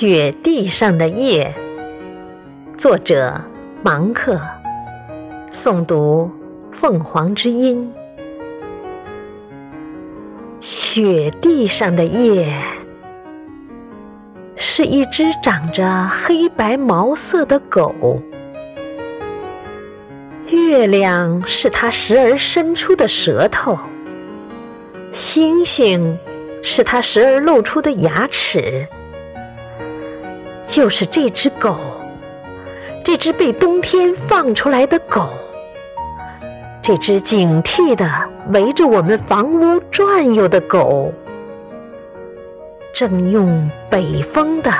雪地上的夜，作者芒克，诵读凤凰之音。雪地上的夜，是一只长着黑白毛色的狗。月亮是它时而伸出的舌头，星星是它时而露出的牙齿。就是这只狗，这只被冬天放出来的狗，这只警惕地围着我们房屋转悠的狗，正用北风的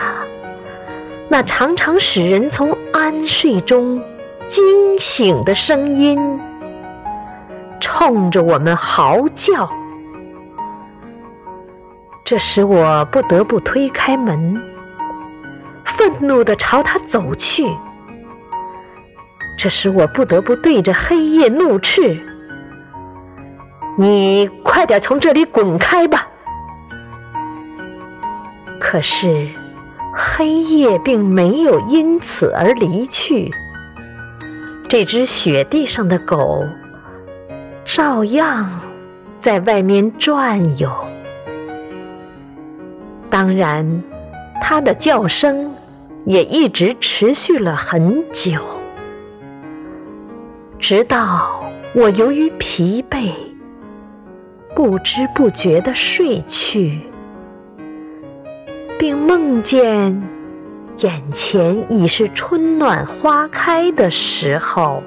那常常使人从安睡中惊醒的声音，冲着我们嚎叫。这使我不得不推开门。愤怒地朝他走去，这时我不得不对着黑夜怒斥：“你快点从这里滚开吧！”可是黑夜并没有因此而离去，这只雪地上的狗照样在外面转悠。当然，它的叫声。也一直持续了很久，直到我由于疲惫，不知不觉地睡去，并梦见眼前已是春暖花开的时候。